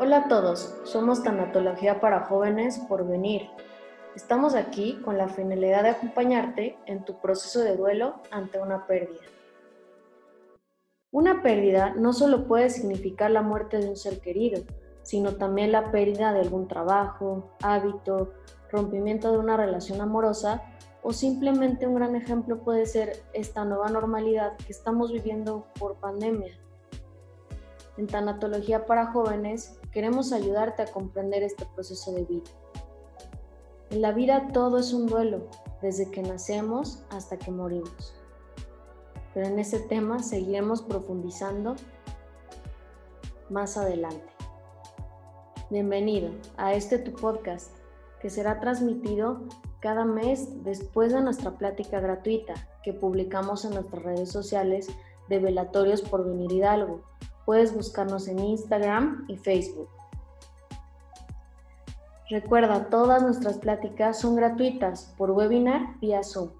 Hola a todos, somos Tanatología para Jóvenes por Venir. Estamos aquí con la finalidad de acompañarte en tu proceso de duelo ante una pérdida. Una pérdida no solo puede significar la muerte de un ser querido, sino también la pérdida de algún trabajo, hábito, rompimiento de una relación amorosa o simplemente un gran ejemplo puede ser esta nueva normalidad que estamos viviendo por pandemia. En Tanatología para Jóvenes queremos ayudarte a comprender este proceso de vida. En la vida todo es un duelo, desde que nacemos hasta que morimos. Pero en ese tema seguiremos profundizando más adelante. Bienvenido a este tu podcast que será transmitido cada mes después de nuestra plática gratuita que publicamos en nuestras redes sociales de Velatorios por Venir Hidalgo. Puedes buscarnos en Instagram y Facebook. Recuerda, todas nuestras pláticas son gratuitas por webinar vía Zoom.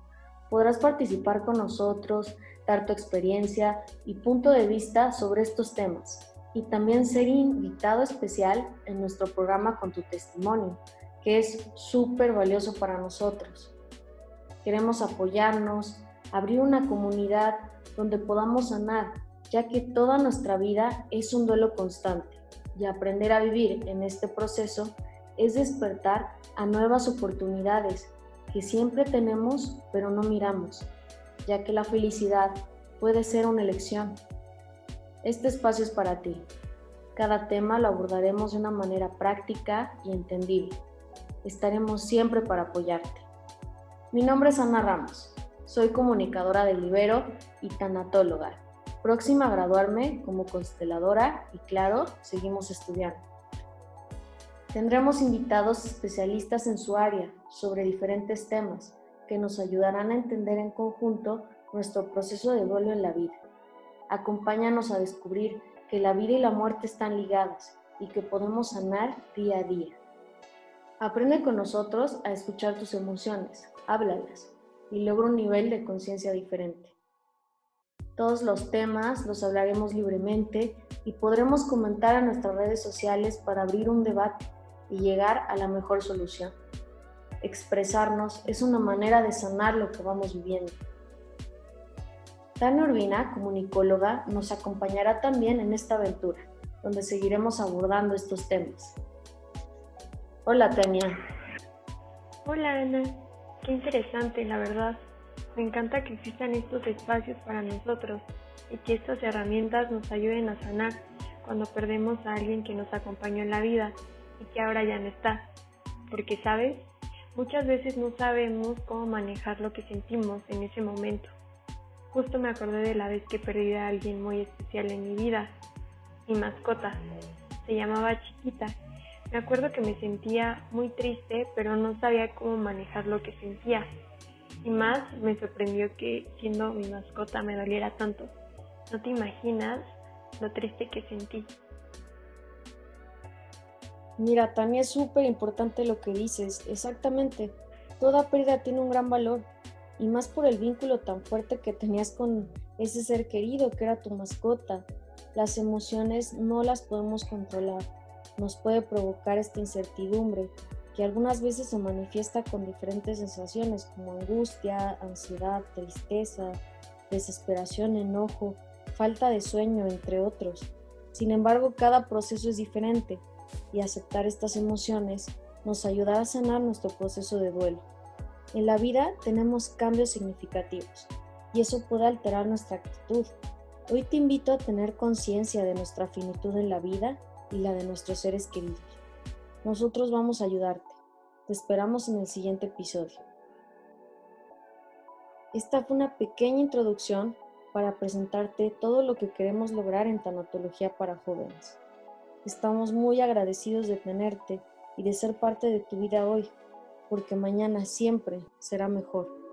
Podrás participar con nosotros, dar tu experiencia y punto de vista sobre estos temas y también ser invitado especial en nuestro programa con tu testimonio que es súper valioso para nosotros. Queremos apoyarnos, abrir una comunidad donde podamos sanar, ya que toda nuestra vida es un duelo constante y aprender a vivir en este proceso es despertar a nuevas oportunidades que siempre tenemos pero no miramos, ya que la felicidad puede ser una elección. Este espacio es para ti. Cada tema lo abordaremos de una manera práctica y entendible estaremos siempre para apoyarte. Mi nombre es Ana Ramos, soy comunicadora del Libero y tanatóloga, próxima a graduarme como consteladora y claro, seguimos estudiando. Tendremos invitados especialistas en su área sobre diferentes temas que nos ayudarán a entender en conjunto nuestro proceso de duelo en la vida. Acompáñanos a descubrir que la vida y la muerte están ligadas y que podemos sanar día a día. Aprende con nosotros a escuchar tus emociones, háblalas y logra un nivel de conciencia diferente. Todos los temas los hablaremos libremente y podremos comentar a nuestras redes sociales para abrir un debate y llegar a la mejor solución. Expresarnos es una manera de sanar lo que vamos viviendo. Tania Urbina, comunicóloga, nos acompañará también en esta aventura, donde seguiremos abordando estos temas. Hola, Tania. Hola, Ana. Qué interesante, la verdad. Me encanta que existan estos espacios para nosotros y que estas herramientas nos ayuden a sanar cuando perdemos a alguien que nos acompañó en la vida y que ahora ya no está. Porque, ¿sabes? Muchas veces no sabemos cómo manejar lo que sentimos en ese momento. Justo me acordé de la vez que perdí a alguien muy especial en mi vida, mi mascota. Se llamaba Chiquita me acuerdo que me sentía muy triste, pero no sabía cómo manejar lo que sentía. Y más me sorprendió que siendo mi mascota me doliera tanto. No te imaginas lo triste que sentí. Mira, también es súper importante lo que dices. Exactamente. Toda pérdida tiene un gran valor. Y más por el vínculo tan fuerte que tenías con ese ser querido que era tu mascota. Las emociones no las podemos controlar nos puede provocar esta incertidumbre, que algunas veces se manifiesta con diferentes sensaciones como angustia, ansiedad, tristeza, desesperación, enojo, falta de sueño, entre otros. Sin embargo, cada proceso es diferente y aceptar estas emociones nos ayudará a sanar nuestro proceso de duelo. En la vida tenemos cambios significativos y eso puede alterar nuestra actitud. Hoy te invito a tener conciencia de nuestra finitud en la vida y la de nuestros seres queridos. Nosotros vamos a ayudarte. Te esperamos en el siguiente episodio. Esta fue una pequeña introducción para presentarte todo lo que queremos lograr en tanatología para jóvenes. Estamos muy agradecidos de tenerte y de ser parte de tu vida hoy, porque mañana siempre será mejor.